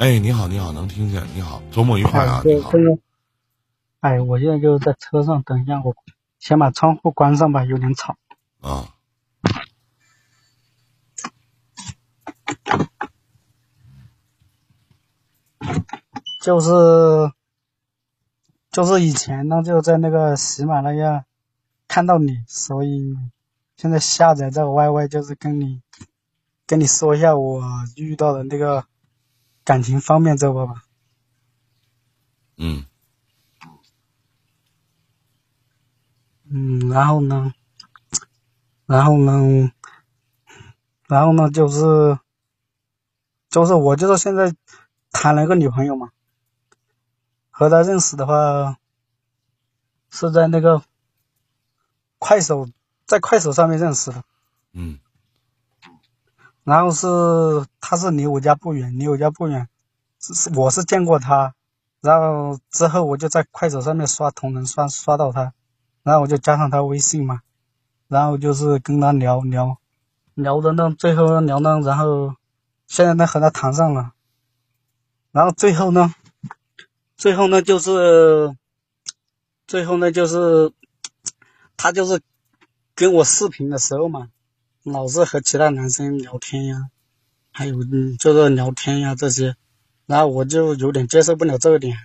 哎，你好，你好，能听见？你好，周末愉快啊！哎，你好这，个，哎，我现在就在车上，等一下，我先把窗户关上吧，有点吵。啊，就是就是以前呢，就在那个喜马拉雅看到你，所以现在下载这个 YY，就是跟你跟你说一下我遇到的那个感情方面这个吧。嗯，嗯，然后呢，然后呢，然后呢，就是就是我就是现在谈了一个女朋友嘛，和她认识的话是在那个快手，在快手上面认识的，嗯，然后是她是离我家不远，离我家不远，是我是见过她，然后之后我就在快手上面刷同人刷刷到她，然后我就加上她微信嘛，然后就是跟她聊聊，聊的呢，最后聊呢，然后现在呢和她谈上了，然后最后呢，最后呢就是，最后呢就是，她就是跟我视频的时候嘛，老是和其他男生聊天呀，还有嗯就是聊天呀这些，然后我就有点接受不了这一点，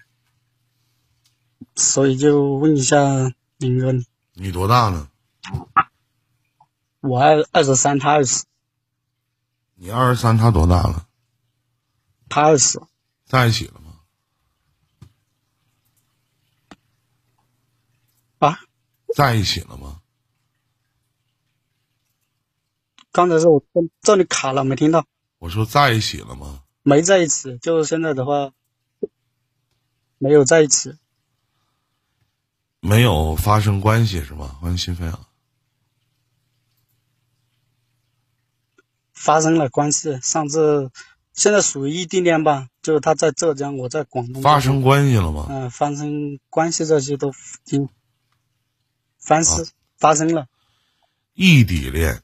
所以就问一下林哥，你多大呢？我二二十三，他二十，你二十三，他多大了？他二十，在一起了吗？啊，在一起了吗？刚才是我这这里卡了，没听到，我说在一起了吗？没在一起，就是现在的话，没有在一起，没有发生关系是吗？欢迎新飞啊！发生了关系，上次现在属于异地恋吧，就是他在浙江，我在广东，发生关系了吗？嗯、发生关系这些都已经发生、发生了，异地恋，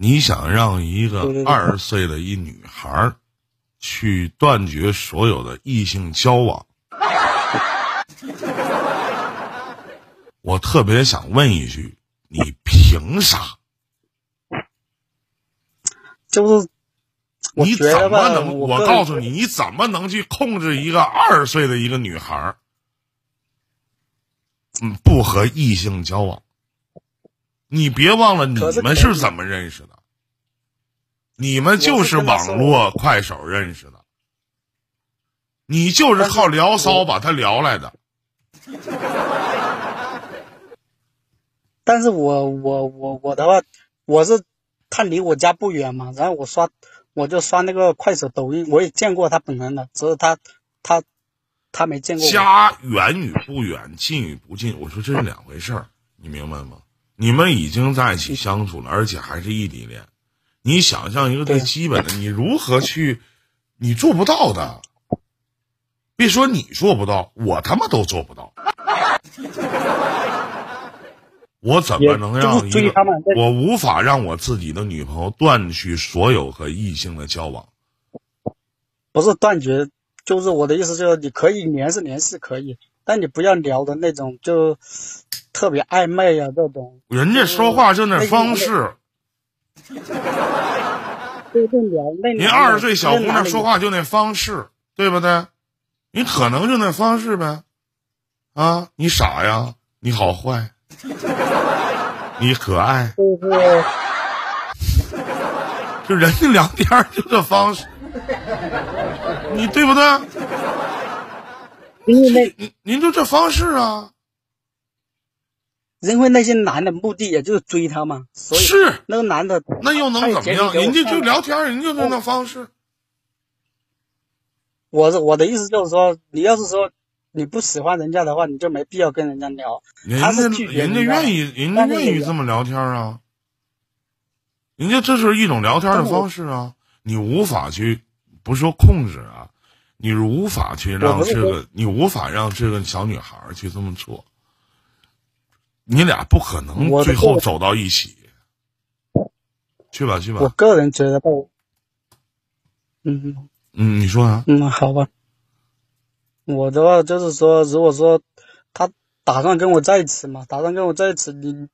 你想让一个二十岁的一女孩儿去断绝所有的异性交往，我特别想问一句：你凭啥？就是你怎么能？我告诉你，你怎么能去控制一个二十岁的一个女孩儿？嗯，不和异性交往。你别忘了，你们是怎么认识的？你们就是网络快手认识的，你就是靠聊骚把他聊来的。但是我我我我的话，我是他离我家不远嘛，然后我刷我就刷那个快手、抖音，我也见过他本人的，只是他他他没见过。家远与不远，近与不近，我说这是两回事儿，你明白吗？你们已经在一起相处了，而且还是异地恋，你想象一个最基本的，你如何去？你做不到的。别说你做不到，我他妈都做不到。我怎么能让一个我无法让我自己的女朋友断去所有和异性的交往？不是断绝，就是我的意思就是你可以联系联系可以，但你不要聊的那种就特别暧昧呀、这种，人家说话就那方式。您二十岁小姑娘说话就那方式，对不对？你可能就那方式呗，啊，你傻呀，你好坏，你可爱，就是 就人家聊天就这方式，你对不对？因为那您您就这方式啊，因为那些男的目的也就是追她嘛，所以是那个男的那又能怎么样？人家就聊。天，人家就那方式。我是我的意思就是说，你要是说你不喜欢人家的话，你就没必要跟人家聊。人家人家愿意，人家愿意这么聊天啊，人家这是一种聊天的方式啊，你无法去，不是说控制啊，你无法去让这个，你无法让这个小女孩儿去这么做，你俩不可能最后走到一起，去吧去吧我，个人觉得吧，嗯，嗯，你说啊？嗯，好吧。我的话就是说，如果说他打算跟我在一起嘛，打算跟我在一起，你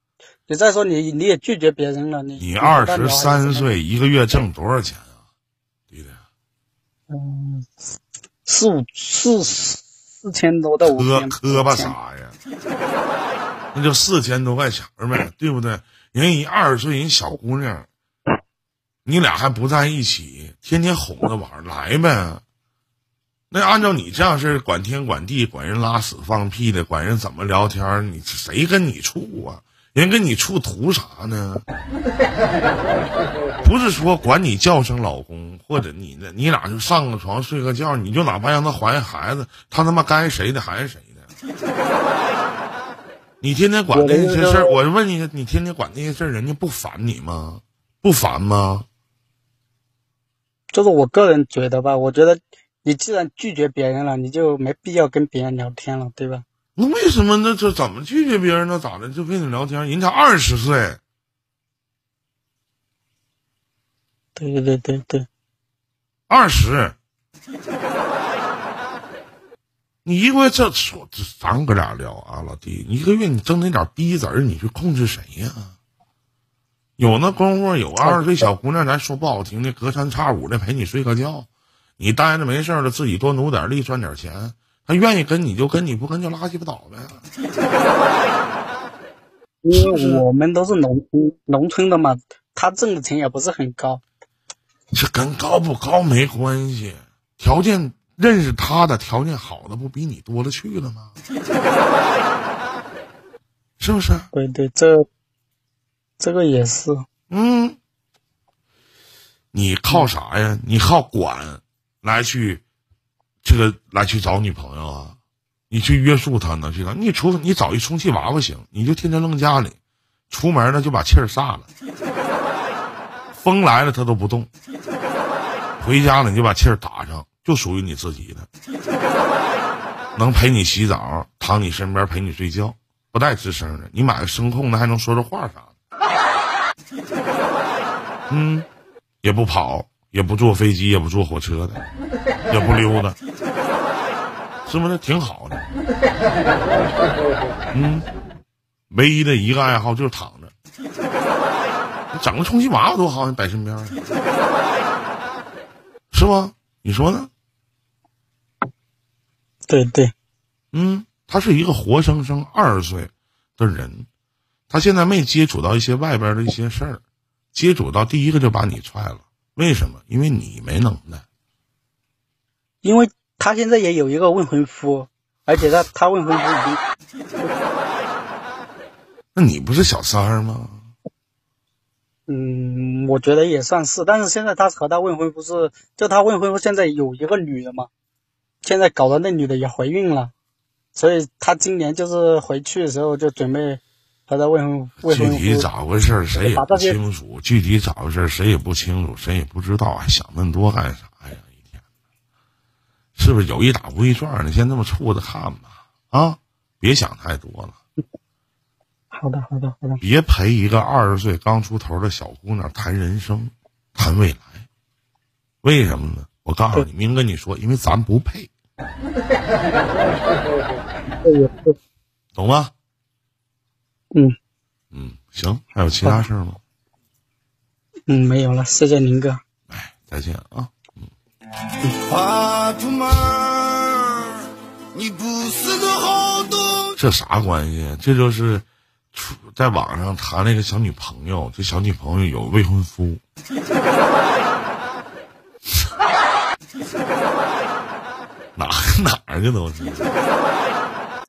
你再说你你也拒绝别人了，你你二十三岁，一个月挣多少钱啊，弟弟？嗯，四五四四千多到五千。磕磕巴啥呀？那就四千多块钱呗，对不对？人一二十岁人小姑娘，你俩还不在一起，天天哄着玩，来呗。那按照你这样式管天管地、管人拉屎放屁的，管人怎么聊天，你谁跟你处啊？人跟你处图啥呢？不是说管你叫声老公，或者你呢，你俩就上个床睡个觉，你就哪怕让他怀孩子，他他妈该谁的还是谁的。你天天管那些事儿，我问你，你天天管那些事儿，人家不烦你吗？不烦吗？就是我个人觉得吧，我觉得。你既然拒绝别人了，你就没必要跟别人聊天了，对吧？那为什么？那这怎么拒绝别人呢？咋的？就跟你聊天？人家二十岁。对对对对对，二十。你一个月这说，咱哥俩聊啊，老弟，你一个月你挣那点逼子儿，你去控制谁呀？有那功夫，有二十岁小姑娘，咱说不好听的，隔三差五的陪你睡个觉。你待着没事了，自己多努点力赚点钱。他愿意跟你就跟你不跟就拉鸡巴倒呗。因为我们都是农村农村的嘛，他挣的钱也不是很高。这跟高不高没关系，条件认识他的条件好的不比你多了去了吗？是不是？对对，这这个也是。嗯，你靠啥呀？你靠管。来去，这个来去找女朋友啊？你去约束他呢？去你除你找一充气娃娃行，你就天天扔家里，出门了就把气儿撒了，风来了他都不动，回家了你就把气儿打上，就属于你自己的，能陪你洗澡，躺你身边陪你睡觉，不带吱声的。你买个声控的还能说说话啥的，嗯，也不跑。也不坐飞机，也不坐火车的，也不溜达，是不是挺好的？嗯，唯一的一个爱好就是躺着。你整个充气娃娃多好，你摆身边，是吗？你说呢？对对，嗯，他是一个活生生二十岁的人，他现在没接触到一些外边的一些事儿，接触到第一个就把你踹了。为什么？因为你没能耐。因为他现在也有一个未婚夫，而且他他未婚夫已经 那你不是小三儿吗？嗯，我觉得也算是。但是现在他和他未婚夫是，就他未婚夫现在有一个女的嘛，现在搞的那女的也怀孕了，所以他今年就是回去的时候就准备。他在问问具体咋回事谁也不清楚。具体咋回事谁也不清楚，谁也不知道。还想那么多干啥呀？一天，是不是有一打无一撞的？先这么处着看吧，啊，别想太多了。好的，好的，好的。别陪一个二十岁刚出头的小姑娘谈人生，谈未来。为什么呢？我告诉你，明跟你说，因为咱不配。懂吗？嗯，嗯，行，还有其他事儿吗？嗯，没有了，谢谢林哥。哎，再见啊。嗯。这啥关系？这就是出在网上谈了一个小女朋友，这小女朋友有未婚夫。哪哪儿去都是。